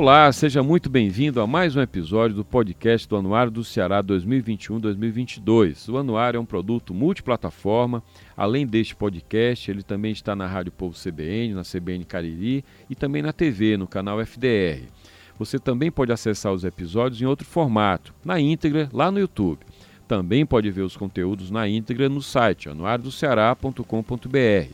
Olá, seja muito bem-vindo a mais um episódio do podcast do Anuário do Ceará 2021-2022. O Anuário é um produto multiplataforma. Além deste podcast, ele também está na Rádio Povo CBN, na CBN Cariri e também na TV, no canal FDR. Você também pode acessar os episódios em outro formato, na íntegra, lá no YouTube. Também pode ver os conteúdos na íntegra no site anuariodoceará.com.br.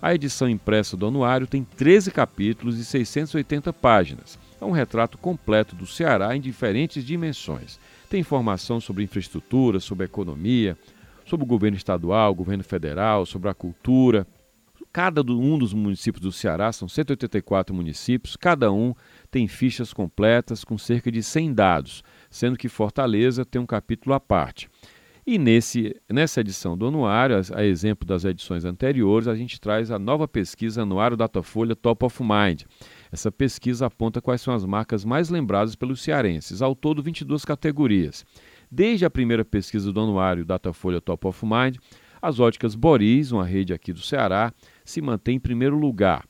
A edição impressa do anuário tem 13 capítulos e 680 páginas é um retrato completo do Ceará em diferentes dimensões. Tem informação sobre infraestrutura, sobre economia, sobre o governo estadual, governo federal, sobre a cultura. Cada um dos municípios do Ceará, são 184 municípios, cada um tem fichas completas com cerca de 100 dados, sendo que Fortaleza tem um capítulo à parte. E nesse, nessa edição do anuário, a, a, exemplo das edições anteriores, a gente traz a nova pesquisa Anuário Datafolha Top of Mind. Essa pesquisa aponta quais são as marcas mais lembradas pelos cearenses, ao todo 22 categorias. Desde a primeira pesquisa do anuário Datafolha Top of Mind, as óticas Boris, uma rede aqui do Ceará, se mantém em primeiro lugar.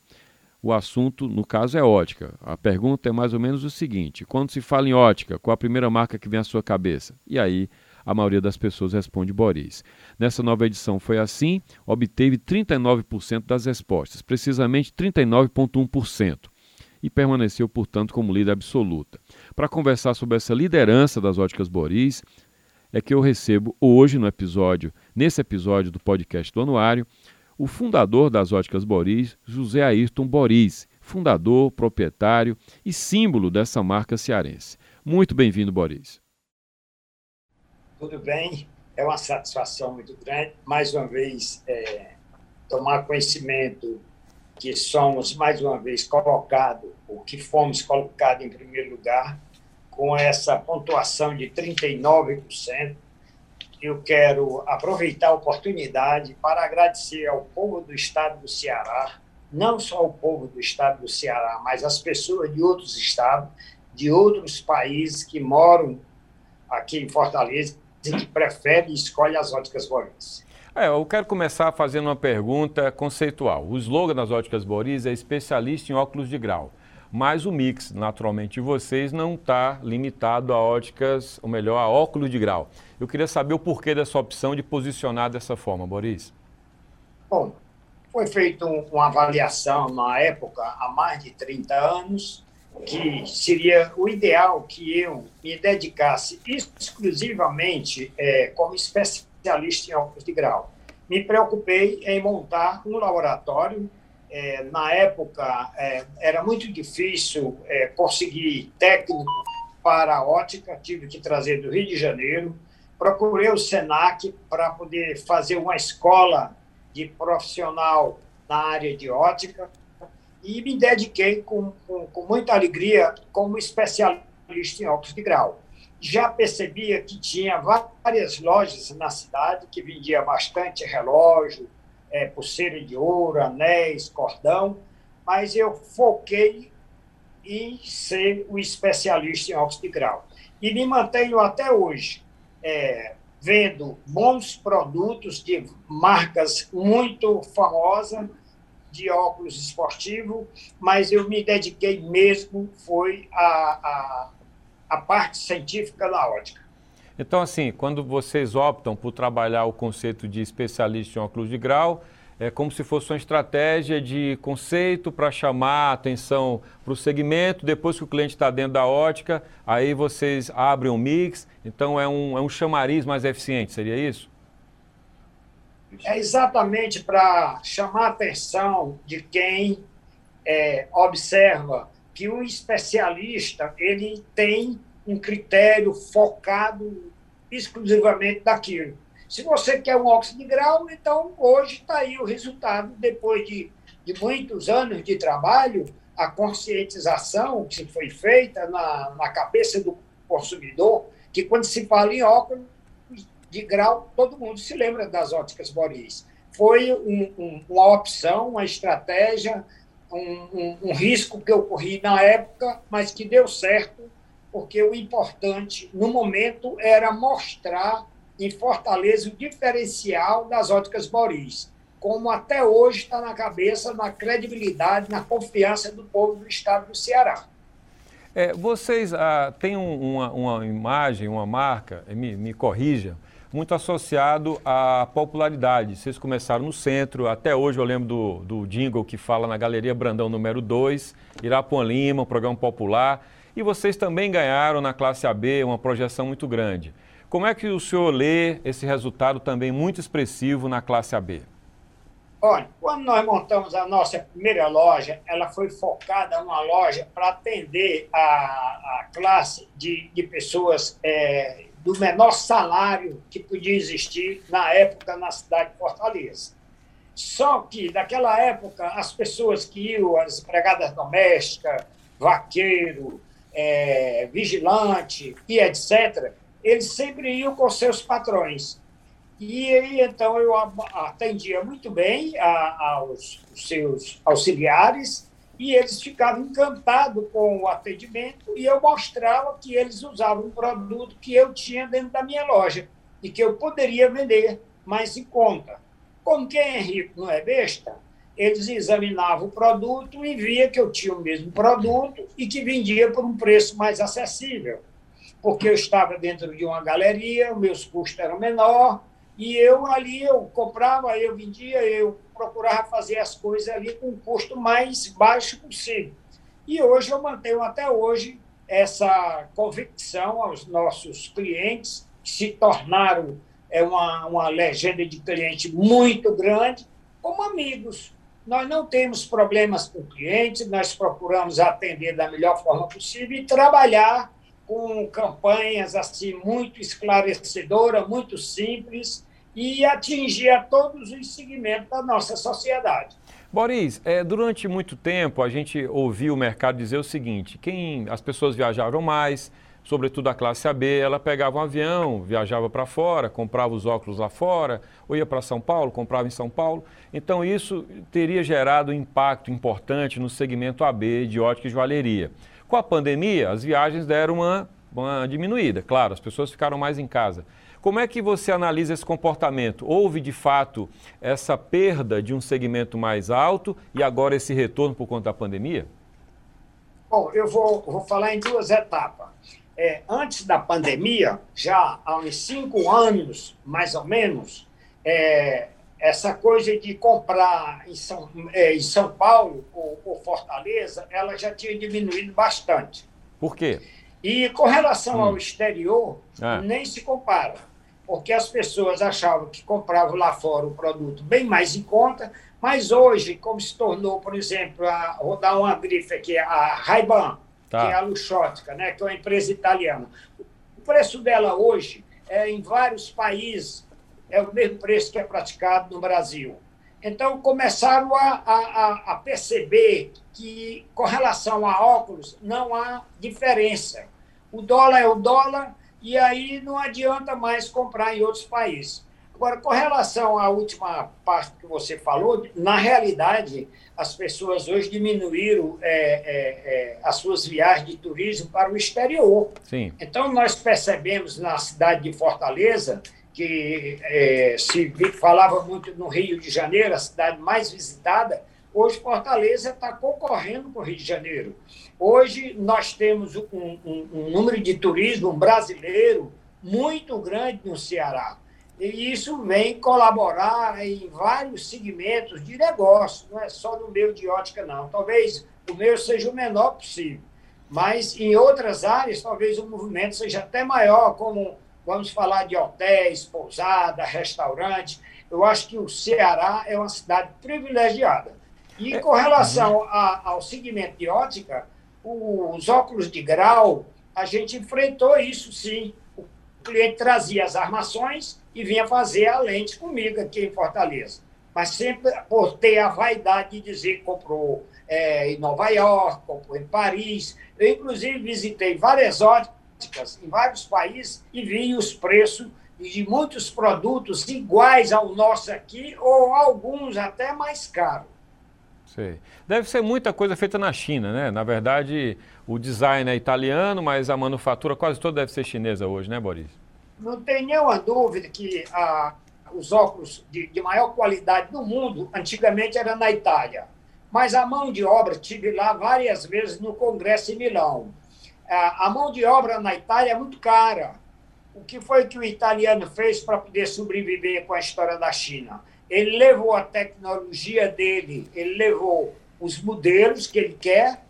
O assunto, no caso, é ótica. A pergunta é mais ou menos o seguinte: quando se fala em ótica, qual a primeira marca que vem à sua cabeça? E aí a maioria das pessoas responde Boris. Nessa nova edição foi assim, obteve 39% das respostas, precisamente 39,1%, e permaneceu, portanto, como líder absoluta. Para conversar sobre essa liderança das óticas Boris, é que eu recebo hoje no episódio, nesse episódio do podcast do Anuário, o fundador das óticas Boris, José Ayrton Boris, fundador, proprietário e símbolo dessa marca cearense. Muito bem-vindo, Boris tudo bem? É uma satisfação muito grande, mais uma vez, é, tomar conhecimento que somos, mais uma vez, colocados, ou que fomos colocados em primeiro lugar, com essa pontuação de 39%. Eu quero aproveitar a oportunidade para agradecer ao povo do estado do Ceará, não só o povo do estado do Ceará, mas as pessoas de outros estados, de outros países que moram aqui em Fortaleza, que prefere e escolhe as óticas Boris. É, eu quero começar fazendo uma pergunta conceitual. O slogan das óticas Boris é especialista em óculos de grau. Mas o mix, naturalmente, de vocês não está limitado a óticas, ou melhor, a óculos de grau. Eu queria saber o porquê dessa opção de posicionar dessa forma, Boris. Bom, foi feita uma avaliação na época, há mais de 30 anos, que seria o ideal que eu me dedicasse exclusivamente é, como especialista em óculos de grau. Me preocupei em montar um laboratório. É, na época, é, era muito difícil é, conseguir técnico para a ótica, tive que trazer do Rio de Janeiro. Procurei o SENAC para poder fazer uma escola de profissional na área de ótica e me dediquei com, com, com muita alegria como especialista em óculos de grau. Já percebia que tinha várias lojas na cidade que vendia bastante relógio, é, pulseira de ouro, anéis, cordão, mas eu foquei em ser o especialista em óculos de grau. E me mantenho até hoje é, vendo bons produtos de marcas muito famosas de óculos esportivo, mas eu me dediquei mesmo foi a, a, a parte científica da ótica. Então, assim, quando vocês optam por trabalhar o conceito de especialista em óculos de grau, é como se fosse uma estratégia de conceito para chamar a atenção para o segmento. Depois que o cliente está dentro da ótica, aí vocês abrem um mix. Então, é um, é um chamariz mais eficiente, seria isso? é exatamente para chamar a atenção de quem é, observa que um especialista ele tem um critério focado exclusivamente daquilo. Se você quer um óxido de grau, então hoje está aí o resultado, depois de, de muitos anos de trabalho, a conscientização que foi feita na, na cabeça do consumidor, que quando se fala em óculos, de grau, todo mundo se lembra das óticas Boris. Foi um, um, uma opção, uma estratégia, um, um, risco que ocorri na época, mas que deu certo, porque o importante no momento era mostrar em Fortaleza o diferencial das óticas Boris, como até hoje está na cabeça, na credibilidade, na confiança do povo do estado do Ceará. É, vocês ah, têm um, uma, uma, imagem, uma marca, me, me corrija, muito associado à popularidade. Vocês começaram no centro, até hoje eu lembro do, do jingle que fala na Galeria Brandão número 2, Irapuã Lima, um programa popular. E vocês também ganharam na classe AB uma projeção muito grande. Como é que o senhor lê esse resultado também muito expressivo na classe AB? Olha, quando nós montamos a nossa primeira loja, ela foi focada uma loja para atender a, a classe de, de pessoas é, do menor salário que podia existir na época na cidade de Fortaleza. Só que, naquela época, as pessoas que iam, as empregadas domésticas, vaqueiro, é, vigilante e etc., eles sempre iam com seus patrões. E aí, então, eu atendia muito bem a, aos seus auxiliares e eles ficavam encantados com o atendimento e eu mostrava que eles usavam um produto que eu tinha dentro da minha loja e que eu poderia vender mais em conta. Como quem é rico não é besta, eles examinavam o produto e via que eu tinha o mesmo produto e que vendia por um preço mais acessível, porque eu estava dentro de uma galeria, meus custos eram menor e eu ali eu comprava, eu vendia, eu procurava fazer as coisas ali com o custo mais baixo possível. E hoje eu mantenho até hoje essa convicção aos nossos clientes, que se tornaram é, uma, uma legenda de cliente muito grande, como amigos. Nós não temos problemas com clientes, nós procuramos atender da melhor forma possível e trabalhar com campanhas assim muito esclarecedoras, muito simples e atingir a todos os segmentos da nossa sociedade. Boris, é, durante muito tempo a gente ouviu o mercado dizer o seguinte: quem as pessoas viajavam mais, sobretudo a classe AB, ela pegava um avião, viajava para fora, comprava os óculos lá fora, ou ia para São Paulo, comprava em São Paulo. Então isso teria gerado um impacto importante no segmento AB de ótica e joalheria. Com a pandemia, as viagens deram uma, uma diminuída, claro, as pessoas ficaram mais em casa. Como é que você analisa esse comportamento? Houve de fato essa perda de um segmento mais alto e agora esse retorno por conta da pandemia? Bom, eu vou, vou falar em duas etapas. É, antes da pandemia, já há uns cinco anos, mais ou menos, é, essa coisa de comprar em São, é, em São Paulo ou, ou, Fortaleza, ela já tinha diminuído bastante. Por quê? E com relação hum. ao exterior, é. nem se compara, porque as pessoas achavam que compravam lá fora o produto bem mais em conta, mas hoje, como se tornou, por exemplo, a, vou dar uma grife aqui, a Ray-Ban, tá. que é a Luxótica, né, que é uma empresa italiana. O preço dela hoje, é, em vários países, é o mesmo preço que é praticado no Brasil. Então, começaram a, a, a perceber que, com relação a óculos, não há diferença. O dólar é o dólar, e aí não adianta mais comprar em outros países. Agora, com relação à última parte que você falou, na realidade, as pessoas hoje diminuíram é, é, é, as suas viagens de turismo para o exterior. Sim. Então, nós percebemos na cidade de Fortaleza que é, se falava muito no Rio de Janeiro, a cidade mais visitada, hoje Fortaleza está concorrendo com o Rio de Janeiro. Hoje nós temos um, um, um número de turismo brasileiro muito grande no Ceará. E isso vem colaborar em vários segmentos de negócio, não é só no meio de ótica, não. Talvez o meu seja o menor possível, mas em outras áreas, talvez o movimento seja até maior, como vamos falar de hotéis, pousada, restaurante. Eu acho que o Ceará é uma cidade privilegiada. E é. com relação a, ao segmento de ótica, os óculos de grau, a gente enfrentou isso sim. Cliente trazia as armações e vinha fazer a lente comigo aqui em Fortaleza. Mas sempre por a vaidade de dizer que comprou é, em Nova York, comprou em Paris. Eu, inclusive, visitei várias óticas em vários países e vi os preços de muitos produtos iguais ao nosso aqui, ou alguns até mais caros. Sei. Deve ser muita coisa feita na China, né? Na verdade, o design é italiano, mas a manufatura quase toda deve ser chinesa hoje, né, Boris? Não tem nenhuma dúvida que ah, os óculos de, de maior qualidade do mundo antigamente era na Itália. Mas a mão de obra tive lá várias vezes no Congresso em Milão a mão de obra na Itália é muito cara. O que foi que o italiano fez para poder sobreviver com a história da China? Ele levou a tecnologia dele, ele levou os modelos que ele quer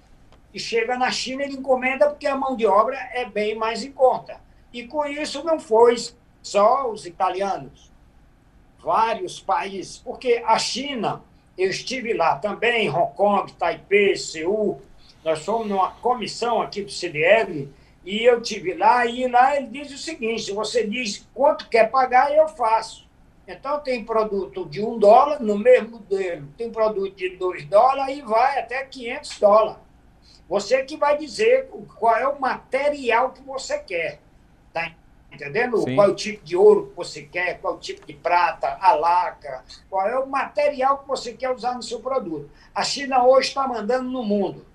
e chega na China ele encomenda porque a mão de obra é bem mais em conta. E com isso não foi só os italianos, vários países, porque a China, eu estive lá também, Hong Kong, Taipei, Seul, nós fomos numa comissão aqui do CDL e eu tive lá e lá ele diz o seguinte: você diz quanto quer pagar eu faço. Então tem produto de um dólar no mesmo modelo, tem produto de dois dólares e vai até 500 dólares. Você que vai dizer qual é o material que você quer. Tá entendendo? Sim. Qual é o tipo de ouro que você quer, qual é o tipo de prata, a laca, qual é o material que você quer usar no seu produto. A China hoje está mandando no mundo.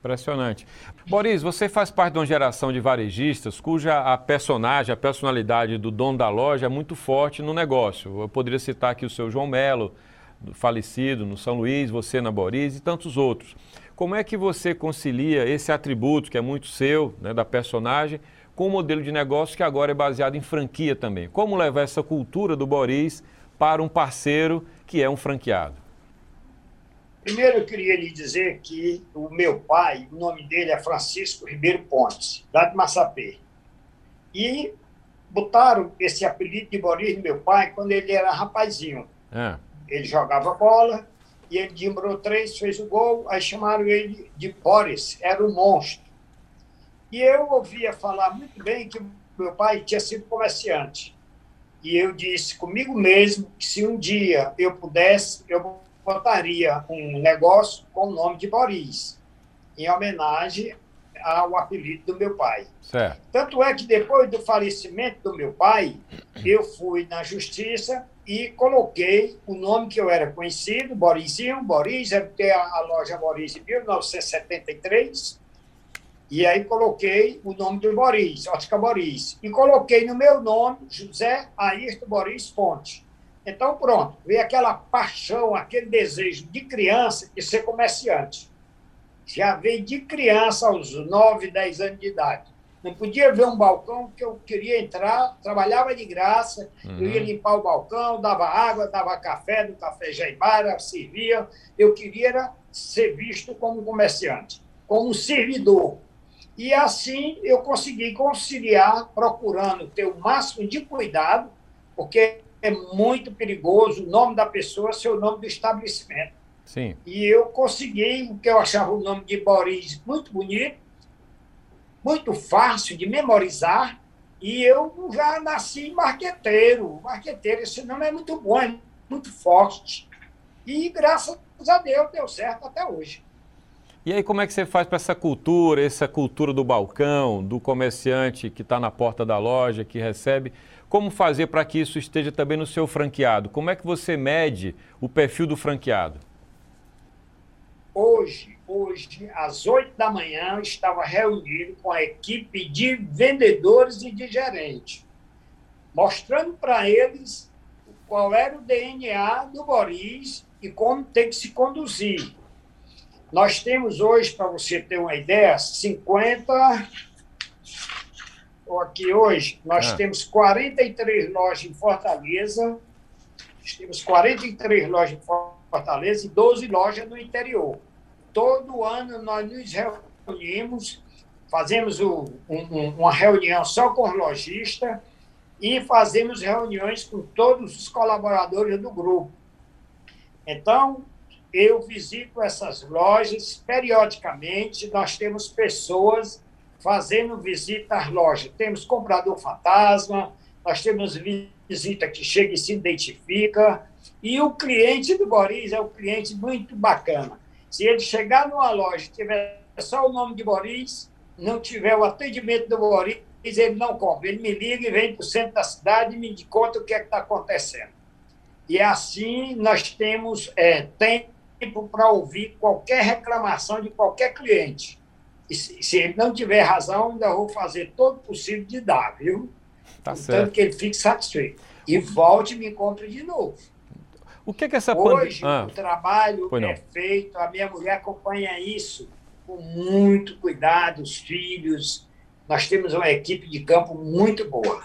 Impressionante. Boris, você faz parte de uma geração de varejistas cuja a personagem, a personalidade do dono da loja é muito forte no negócio. Eu poderia citar aqui o seu João Melo, falecido no São Luís, você na Boris e tantos outros. Como é que você concilia esse atributo que é muito seu, né, da personagem, com o modelo de negócio que agora é baseado em franquia também? Como levar essa cultura do Boris para um parceiro que é um franqueado? Primeiro, eu queria lhe dizer que o meu pai, o nome dele é Francisco Ribeiro Pontes, lá de Massapê. E botaram esse apelido de Boris no meu pai quando ele era rapazinho. É. Ele jogava bola e ele dimbrou três, fez o gol, aí chamaram ele de Boris, era o um monstro. E eu ouvia falar muito bem que meu pai tinha sido comerciante. E eu disse comigo mesmo que se um dia eu pudesse, eu botaria um negócio com o nome de Boris, em homenagem ao apelido do meu pai. Certo. Tanto é que depois do falecimento do meu pai, eu fui na justiça e coloquei o nome que eu era conhecido, Borisinho, Boris, eu ter a, a loja Boris em 1973, e aí coloquei o nome do Boris, Ótica Boris, e coloquei no meu nome José Ayrton Boris Fonte. Então, pronto, veio aquela paixão, aquele desejo de criança de ser comerciante. Já veio de criança aos 9, 10 anos de idade. Não podia ver um balcão que eu queria entrar, trabalhava de graça, uhum. eu ia uhum. limpar o balcão, dava água, dava café do café Jaibara, servia. Eu queria ser visto como comerciante, como servidor. E assim eu consegui conciliar, procurando ter o máximo de cuidado, porque é muito perigoso o nome da pessoa ser o nome do estabelecimento. Sim. E eu consegui o que eu achava o nome de Boris muito bonito, muito fácil de memorizar, e eu já nasci marqueteiro. Marqueteiro, esse nome é muito bom, é muito forte. E graças a Deus deu certo até hoje. E aí, como é que você faz para essa cultura, essa cultura do balcão, do comerciante que está na porta da loja, que recebe? Como fazer para que isso esteja também no seu franqueado? Como é que você mede o perfil do franqueado? Hoje, hoje, às oito da manhã, estava reunido com a equipe de vendedores e de gerente, mostrando para eles qual era o DNA do Boris e como tem que se conduzir nós temos hoje, para você ter uma ideia, 50. Aqui hoje, nós ah. temos 43 lojas em Fortaleza. Nós temos 43 lojas em Fortaleza e 12 lojas no interior. Todo ano nós nos reunimos, fazemos o, um, uma reunião só com os lojistas e fazemos reuniões com todos os colaboradores do grupo. Então, eu visito essas lojas periodicamente. Nós temos pessoas fazendo visita às lojas. Temos comprador fantasma, nós temos visita que chega e se identifica. E o cliente do Boris é um cliente muito bacana. Se ele chegar numa loja e tiver só o nome de Boris, não tiver o atendimento do Boris, ele não compra. Ele me liga e vem para o centro da cidade e me conta o que é está acontecendo. E assim nós temos é, tem tempo para ouvir qualquer reclamação de qualquer cliente. E se, se, ele não tiver razão, ainda vou fazer todo o possível de dar, viu? Tá Tanto que ele fique satisfeito. E volte e me encontre de novo. O que, que essa Hoje, ah, o trabalho é feito, a minha mulher acompanha isso com muito cuidado, os filhos. Nós temos uma equipe de campo muito boa.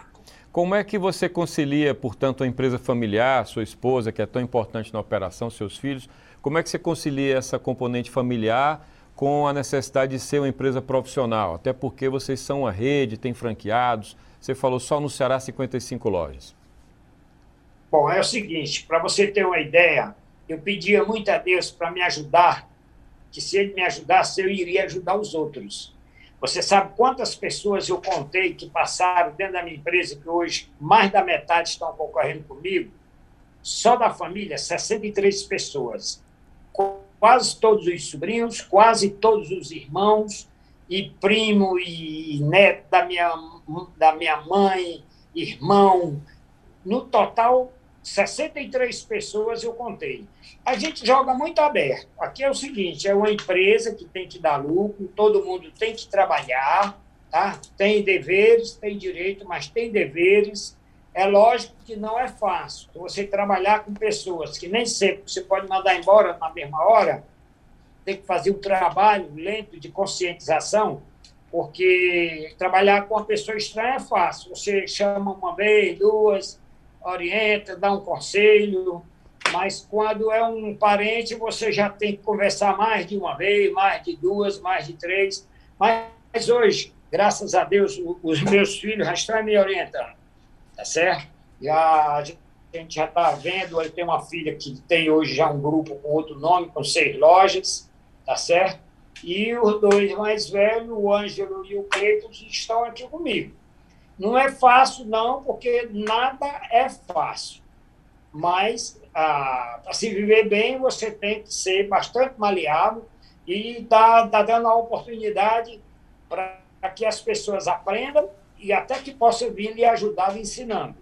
Como é que você concilia, portanto, a empresa familiar, sua esposa, que é tão importante na operação, seus filhos, como é que você concilia essa componente familiar com a necessidade de ser uma empresa profissional? Até porque vocês são uma rede, tem franqueados. Você falou só no Ceará 55 lojas. Bom, é o seguinte, para você ter uma ideia, eu pedia muito a Deus para me ajudar, que se ele me ajudasse, eu iria ajudar os outros. Você sabe quantas pessoas eu contei que passaram dentro da minha empresa, que hoje mais da metade estão concorrendo comigo? Só da família, 63 pessoas quase todos os sobrinhos, quase todos os irmãos e primo e neto da minha, da minha mãe, irmão. No total, 63 pessoas eu contei. A gente joga muito aberto. Aqui é o seguinte: é uma empresa que tem que dar lucro, todo mundo tem que trabalhar, tá? tem deveres, tem direito, mas tem deveres. É lógico que não é fácil. Você trabalhar com pessoas que nem sempre você pode mandar embora na mesma hora, tem que fazer um trabalho lento de conscientização, porque trabalhar com uma pessoa estranha é fácil. Você chama uma vez, duas, orienta, dá um conselho, mas quando é um parente, você já tem que conversar mais de uma vez, mais de duas, mais de três. Mas hoje, graças a Deus, os meus filhos já estão me orientando tá certo? Já, a gente já está vendo, ele tem uma filha que tem hoje já um grupo com outro nome, com seis lojas, tá certo? E os dois mais velhos, o Ângelo e o Cleiton, estão aqui comigo. Não é fácil, não, porque nada é fácil. Mas, ah, para se viver bem, você tem que ser bastante maleável e está tá dando a oportunidade para que as pessoas aprendam e até que possa vir lhe ajudar ensinando.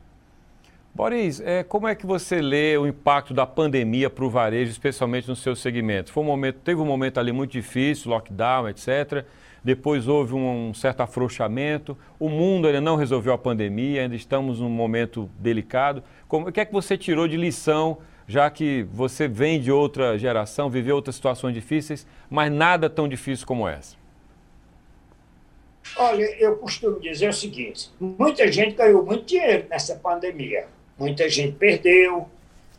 Boris, é, como é que você lê o impacto da pandemia para o varejo, especialmente no seu segmento? Foi um momento, teve um momento ali muito difícil, lockdown, etc. Depois houve um, certo afrouxamento. O mundo ainda não resolveu a pandemia, ainda estamos num momento delicado. Como, o que é que você tirou de lição, já que você vem de outra geração, viveu outras situações difíceis, mas nada tão difícil como essa? Olha, eu costumo dizer o seguinte: muita gente ganhou muito dinheiro nessa pandemia. Muita gente perdeu,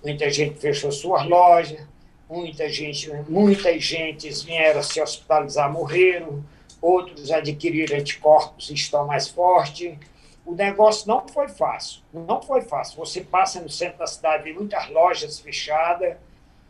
muita gente fechou suas lojas, muita gente, muitas gentes vieram se hospitalizar, morreram, outros adquiriram anticorpos e estão mais fortes. O negócio não foi fácil, não foi fácil. Você passa no centro da cidade, tem muitas lojas fechadas,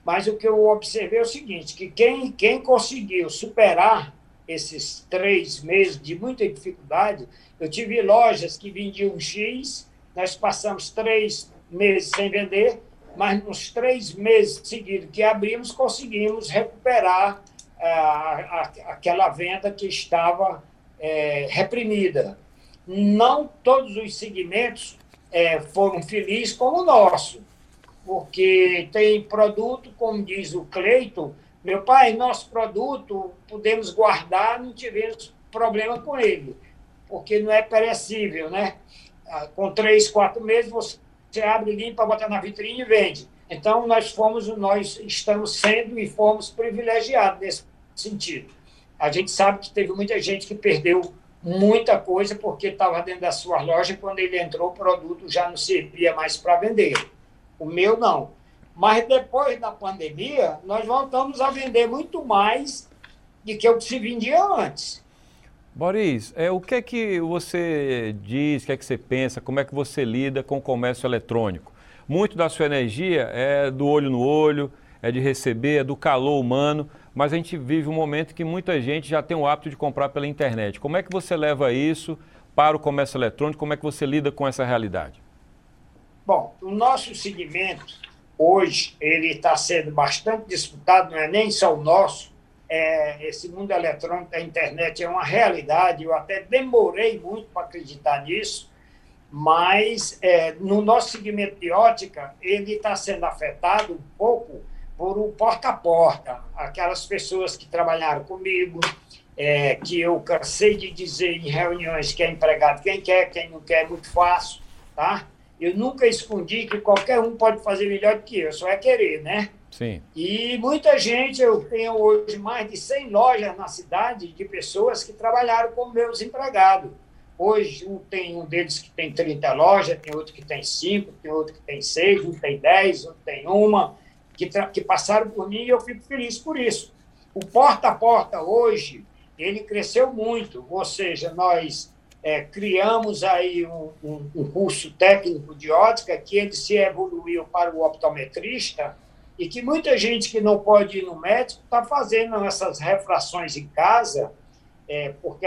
mas o que eu observei é o seguinte, que quem, quem conseguiu superar esses três meses de muita dificuldade, eu tive lojas que vendiam X, nós passamos três meses sem vender, mas nos três meses seguidos que abrimos, conseguimos recuperar ah, aquela venda que estava é, reprimida. Não todos os segmentos é, foram felizes como o nosso, porque tem produto, como diz o Cleiton, meu pai, nosso produto podemos guardar, não tivemos problema com ele, porque não é perecível, né? Ah, com três, quatro meses você abre, limpa, bota na vitrine e vende. Então nós fomos, nós estamos sendo e fomos privilegiados nesse sentido. A gente sabe que teve muita gente que perdeu muita coisa porque estava dentro da sua loja quando ele entrou o produto já não servia mais para vender. O meu não. Mas depois da pandemia, nós voltamos a vender muito mais do que o que se vendia antes. Boris, é, o que é que você diz, o que é que você pensa, como é que você lida com o comércio eletrônico? Muito da sua energia é do olho no olho, é de receber, é do calor humano, mas a gente vive um momento que muita gente já tem o hábito de comprar pela internet. Como é que você leva isso para o comércio eletrônico? Como é que você lida com essa realidade? Bom, o nosso segmento hoje ele está sendo bastante disputado, não é nem só o nosso, é, esse mundo eletrônico da internet é uma realidade, eu até demorei muito para acreditar nisso, mas é, no nosso segmento de ótica, ele está sendo afetado um pouco por o porta a porta, aquelas pessoas que trabalharam comigo, é, que eu cansei de dizer em reuniões que é empregado quem quer, quem não quer, é muito fácil, tá? Eu nunca escondi que qualquer um pode fazer melhor do que eu, só é querer, né? Sim. E muita gente, eu tenho hoje mais de 100 lojas na cidade de pessoas que trabalharam como meus empregados. Hoje, um tem um deles que tem 30 lojas, tem outro que tem 5, tem outro que tem 6, um tem 10, outro tem uma, que, que passaram por mim e eu fico feliz por isso. O porta a porta hoje, ele cresceu muito, ou seja, nós é, criamos aí um, um, um, curso técnico de ótica que ele se evoluiu para o optometrista e que muita gente que não pode ir no médico está fazendo essas refrações em casa é, por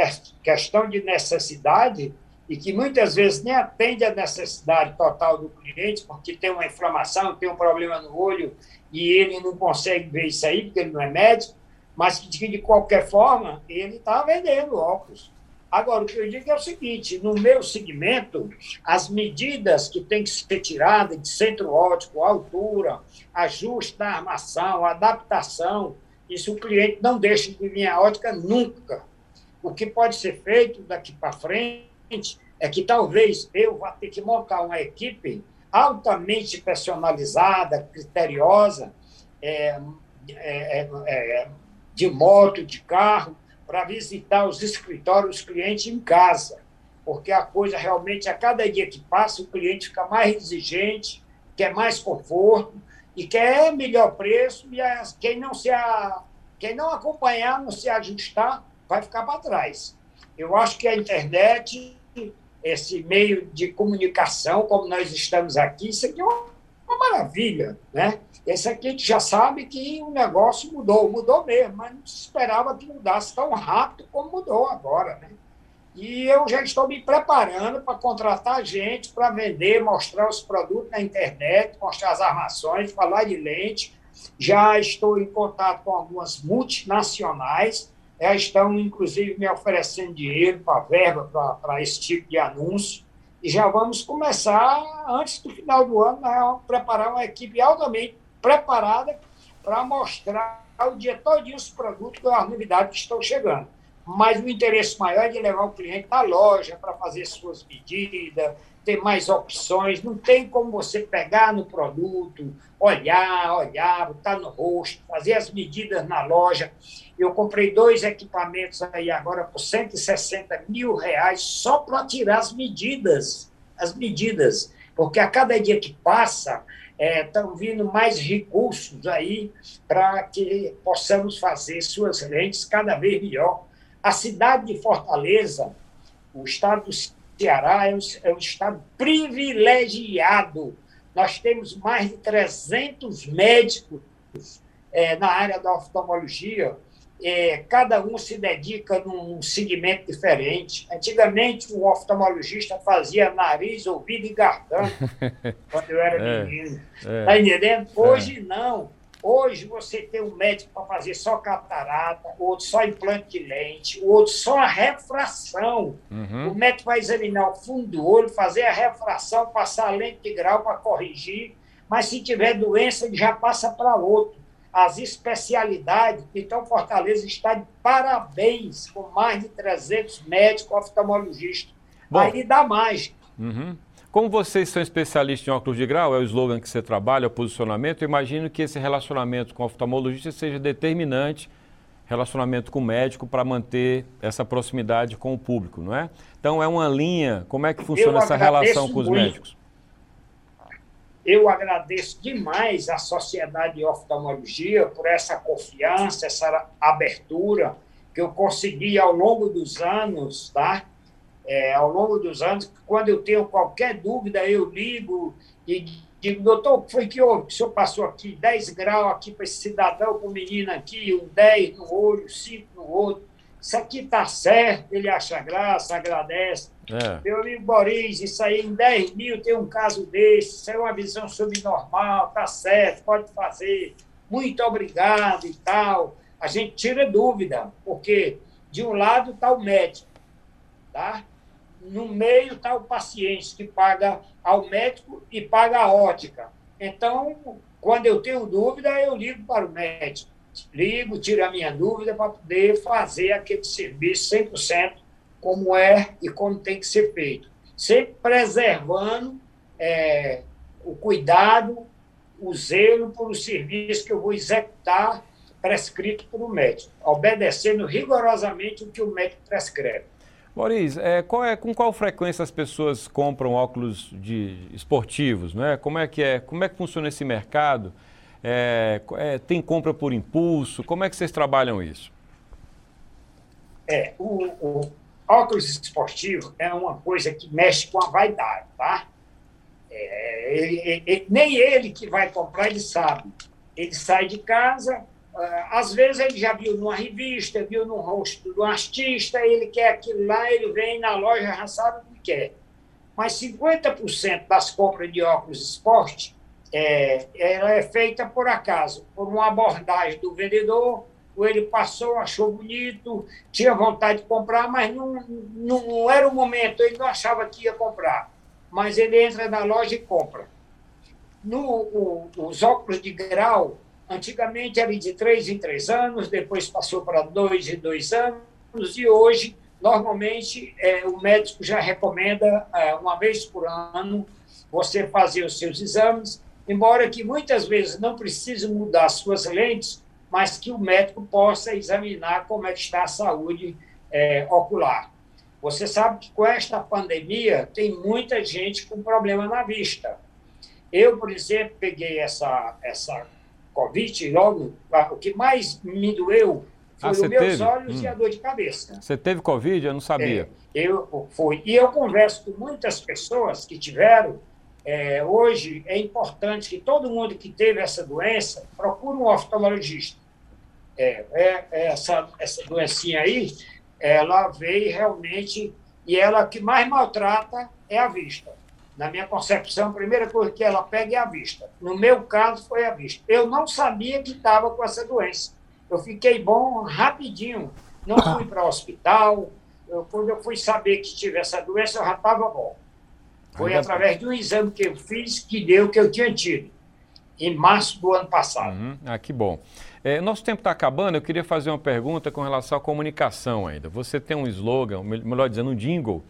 questão de necessidade e que muitas vezes nem atende a necessidade total do cliente, porque tem uma inflamação, tem um problema no olho e ele não consegue ver isso aí, porque ele não é médico, mas que de qualquer forma ele está vendendo óculos. Agora, o que eu digo é o seguinte: no meu segmento, as medidas que têm que ser tiradas de centro óptico, altura, ajuste da armação, adaptação, isso o cliente não deixa de minha ótica nunca. O que pode ser feito daqui para frente é que talvez eu vá ter que montar uma equipe altamente personalizada, criteriosa, é, é, é, de moto, de carro, para visitar os escritórios, os clientes em casa, porque a coisa realmente, a cada dia que passa, o cliente fica mais exigente, quer mais conforto e quer melhor preço, e quem não se a, quem não acompanhar, não se ajustar, vai ficar para trás. Eu acho que a internet, esse meio de comunicação, como nós estamos aqui, isso aqui é uma, uma maravilha, né? Esse aqui a gente já sabe que o negócio mudou, mudou mesmo, mas não se esperava que mudasse tão rápido como mudou agora, né? E eu já estou me preparando para contratar gente para vender, mostrar os produtos na internet, mostrar as armações, falar de lente. Já estou em contato com algumas multinacionais, já estão, inclusive, me oferecendo dinheiro para verba para esse tipo de anúncio. E já vamos começar, antes do final do ano, né, preparar uma equipe altamente preparada para mostrar o dia todo os produtos com as novidades que estão chegando. Mas o interesse maior é de levar o cliente à loja para fazer suas medidas, ter mais opções. Não tem como você pegar no produto, olhar, olhar, botar no rosto, fazer as medidas na loja. Eu comprei dois equipamentos aí agora por 160 mil reais só para tirar as medidas. As medidas. Porque a cada dia que passa, estão é, vindo mais recursos aí para que possamos fazer suas lentes cada vez melhor. A cidade de Fortaleza, o estado do Ceará, é um, é um estado privilegiado. Nós temos mais de 300 médicos é, na área da oftalmologia, é, cada um se dedica num segmento diferente. Antigamente, o oftalmologista fazia nariz, ouvido e garganta, quando eu era é, menino. Está é, tá entendendo? Hoje, é. não. Hoje, você tem um médico para fazer só catarata, outro só implante de lente, outro só a refração. Uhum. O médico vai examinar o fundo do olho, fazer a refração, passar a lente de grau para corrigir, mas se tiver doença, ele já passa para outro as especialidades. Então, Fortaleza está de parabéns, com mais de 300 médicos oftalmologistas. Bom, Aí dá mais. Uhum. Como vocês são especialistas em óculos de grau, é o slogan que você trabalha, é o posicionamento, eu imagino que esse relacionamento com o oftalmologista seja determinante, relacionamento com o médico, para manter essa proximidade com o público, não é? Então, é uma linha, como é que funciona essa relação com os muito. médicos? Eu agradeço demais à Sociedade de Oftalmologia por essa confiança, essa abertura que eu consegui ao longo dos anos, tá? É, ao longo dos anos, quando eu tenho qualquer dúvida, eu ligo e digo, doutor, foi que houve? O senhor passou aqui 10 graus aqui para esse cidadão com menino aqui, um 10 no olho, 5 no outro. Isso aqui está certo, ele acha graça, agradece. É. Meu amigo Boris, isso aí em 10 mil tem um caso desse, isso é uma visão subnormal, tá certo, pode fazer, muito obrigado e tal. A gente tira dúvida, porque de um lado está o médico, tá? no meio está o paciente, que paga ao médico e paga a ótica. Então, quando eu tenho dúvida, eu ligo para o médico. Ligo, tiro a minha dúvida para poder fazer aquele serviço 100% como é e como tem que ser feito. Sempre preservando é, o cuidado o zelo por o serviço que eu vou executar prescrito um médico, obedecendo rigorosamente o que o médico prescreve. Boris, é, qual é, com qual frequência as pessoas compram óculos de esportivos? Né? Como, é que é, como é que funciona esse mercado? É, é, tem compra por impulso? Como é que vocês trabalham isso? É, o, o óculos esportivo é uma coisa que mexe com a vaidade, tá? É, ele, ele, nem ele que vai comprar, ele sabe. Ele sai de casa, ah, às vezes ele já viu numa revista, viu no rosto do artista, ele quer aquilo lá, ele vem na loja, já sabe o que quer. Mas 50% das compras de óculos esporte é, ela é feita por acaso, por uma abordagem do vendedor, ou ele passou, achou bonito, tinha vontade de comprar, mas não, não, era o momento, ele não achava que ia comprar. Mas ele entra na loja e compra. No, o, os óculos de grau, Antigamente era de três em três anos, depois passou para dois em dois anos, e hoje, normalmente, é, o médico já recomenda, é, uma vez por ano, você fazer os seus exames, embora que muitas vezes não precise mudar suas lentes, mas que o médico possa examinar como é que está a saúde é, ocular. Você sabe que com esta pandemia tem muita gente com problema na vista. Eu, por exemplo, peguei essa, essa Covid, logo, o que mais me doeu foi ah, os meus teve? olhos hum. e a dor de cabeça. Você teve Covid? Eu não sabia. É, eu fui. E eu converso com muitas pessoas que tiveram. É, hoje é importante que todo mundo que teve essa doença procure um oftalmologista. É, é, essa, essa doencinha aí, ela veio realmente, e ela que mais maltrata é a vista na minha concepção, a primeira coisa que ela pega é a vista. No meu caso, foi a vista. Eu não sabia que estava com essa doença. Eu fiquei bom rapidinho. Não fui para o hospital. Eu, quando eu fui saber que tive essa doença, eu já estava bom. Foi através de um exame que eu fiz que deu que eu tinha tido, em março do ano passado. Uhum. Ah, que bom. É, nosso tempo está acabando, eu queria fazer uma pergunta com relação à comunicação ainda. Você tem um slogan, melhor dizendo, um jingle,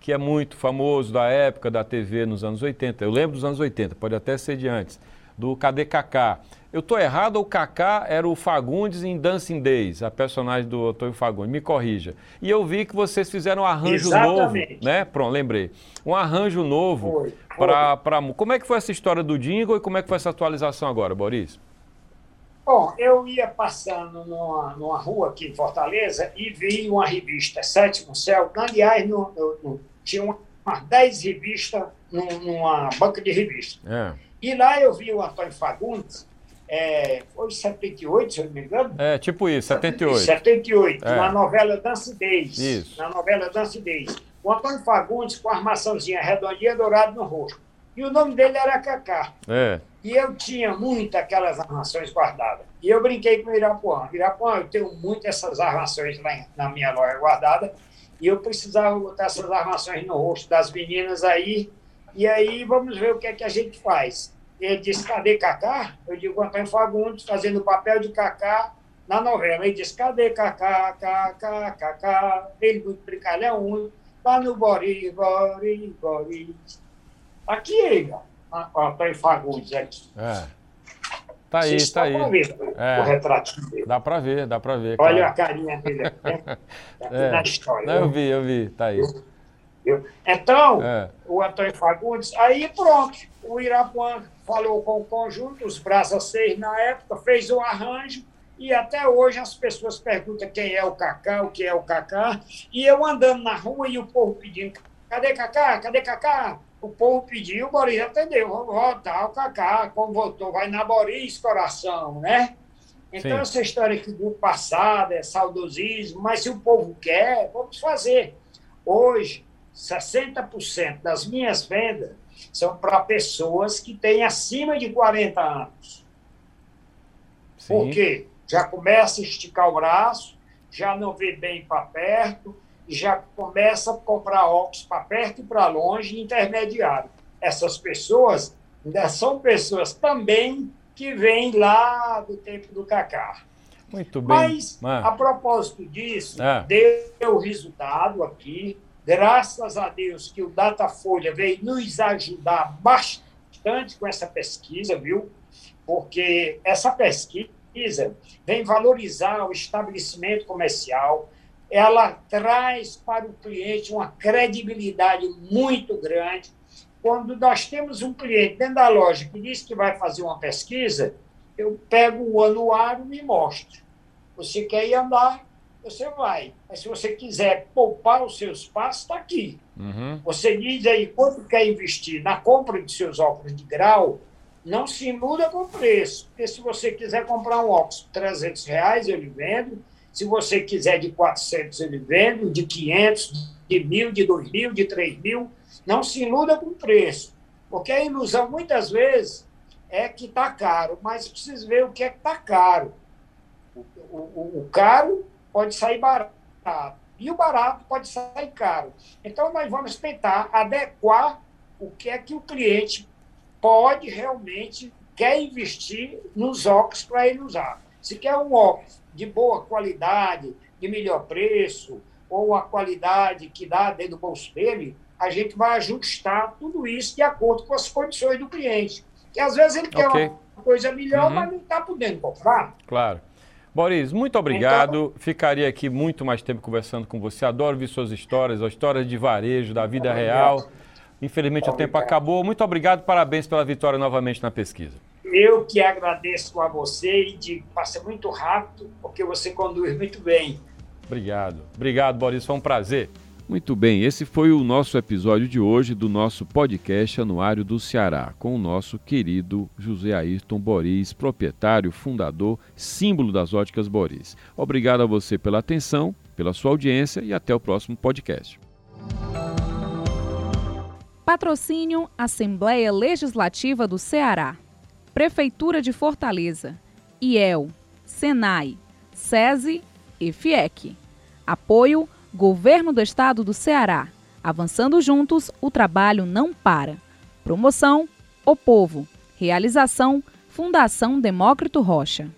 que é muito famoso da época da TV nos anos 80. Eu lembro dos anos 80, pode até ser de antes, do Cacá. Eu estou errado ou o Cacá era o Fagundes em Dancing Days, a personagem do Antônio Fagundes? Me corrija. E eu vi que vocês fizeram um arranjo Exatamente. novo, né? Pronto, lembrei. Um arranjo novo para... Como é que foi essa história do jingle e como é que foi essa atualização agora, Boris? Bom, eu ia passando numa, numa rua aqui em Fortaleza e vi uma revista, Sétimo Céu, aliás, no, no, no tinha umas 10 revistas numa banca de revistas. É. E lá eu vi o Antônio Fagundes, é, foi 78, se eu não me engano. É, tipo isso, 78. 78, é. na novela Dancidez. Isso. Na novela Dancidez. O Antônio Fagundes com a armaçãozinha redondinha dourada no rosto. E o nome dele era Cacá. É. E eu tinha muito aquelas armações guardadas. E eu brinquei com o Irapuã. Irapuã, eu tenho muito essas armações lá na minha loja guardada e eu precisava botar essas armações no rosto das meninas aí, e aí vamos ver o que é que a gente faz. Ele disse, cadê Cacá? Eu digo, Antônio Fagundes, fazendo o papel de Cacá na novela. Ele disse, cadê Cacá, Cacá, Cacá? Ele muito brincalhão, lá no Boris, Boris, Boris. Aqui ele, ó, Antônio Fagundes aqui. É. Tá aí, Vocês tá aí. Ver, é, o retratinho dele. Dá para ver, dá para ver. Olha a carinha dele né? é. na história. Não, eu vi, eu vi, tá aí. Então, é. o Antônio Fagundes, aí pronto, o Irapuã falou com o conjunto, os Brasa 6 na época, fez o arranjo, e até hoje as pessoas perguntam quem é o Cacá, o que é o Cacá, e eu andando na rua e o povo pedindo, cadê Cacá, cadê Cacá? o povo pediu, o Boris atendeu, vamos voltar o Cacá, como voltou, vai na Boris coração, né? Então, Sim. essa história aqui do passado é saudosismo, mas se o povo quer, vamos fazer. Hoje, 60% das minhas vendas são para pessoas que têm acima de 40 anos. Sim. Por quê? Já começa a esticar o braço, já não vê bem para perto, já começa a comprar óculos para perto e para longe, intermediário. Essas pessoas ainda são pessoas também que vêm lá do tempo do Cacá. Muito bem. Mas, ah. a propósito disso, ah. deu resultado aqui. Graças a Deus que o Datafolha veio nos ajudar bastante com essa pesquisa, viu? porque essa pesquisa vem valorizar o estabelecimento comercial, ela traz para o cliente uma credibilidade muito grande. Quando nós temos um cliente dentro da loja que diz que vai fazer uma pesquisa, eu pego o anuário e mostro. Você quer ir andar, você vai. Mas se você quiser poupar os seus passos, está aqui. Uhum. Você diz aí quanto quer investir na compra de seus óculos de grau, não se iluda com o preço. Porque se você quiser comprar um óculos de 300 reais, eu lhe vendo. Se você quiser de 400, eu lhe vendo. De 500, de mil, de 2 mil, de 3 mil. Não se iluda com o preço. Porque a ilusão, muitas vezes, é que está caro. Mas precisa ver o que é que está caro. O, o, o caro pode sair barato. E o barato pode sair caro. Então, nós vamos tentar adequar o que é que o cliente pode realmente quer investir nos óculos para ele usar. Se quer um óculos de boa qualidade, de melhor preço, ou a qualidade que dá dentro do bolso dele, a gente vai ajustar tudo isso de acordo com as condições do cliente. Que às vezes ele quer okay. uma coisa melhor, uhum. mas não está podendo comprar. Claro. Boris, muito obrigado. Então, Ficaria aqui muito mais tempo conversando com você. Adoro ver suas histórias, as histórias de varejo, da vida real. Infelizmente obrigado. o tempo acabou. Muito obrigado, parabéns pela vitória novamente na pesquisa. Eu que agradeço a você e digo, passa muito rápido, porque você conduz muito bem. Obrigado. Obrigado, Boris. Foi um prazer. Muito bem, esse foi o nosso episódio de hoje do nosso podcast Anuário do Ceará, com o nosso querido José Ayrton Boris, proprietário, fundador, símbolo das óticas Boris. Obrigado a você pela atenção, pela sua audiência e até o próximo podcast. Patrocínio Assembleia Legislativa do Ceará, Prefeitura de Fortaleza, IEL, Senai, SESI e FIEC. Apoio Governo do Estado do Ceará. Avançando juntos, o trabalho não para. Promoção: O Povo. Realização: Fundação Demócrito Rocha.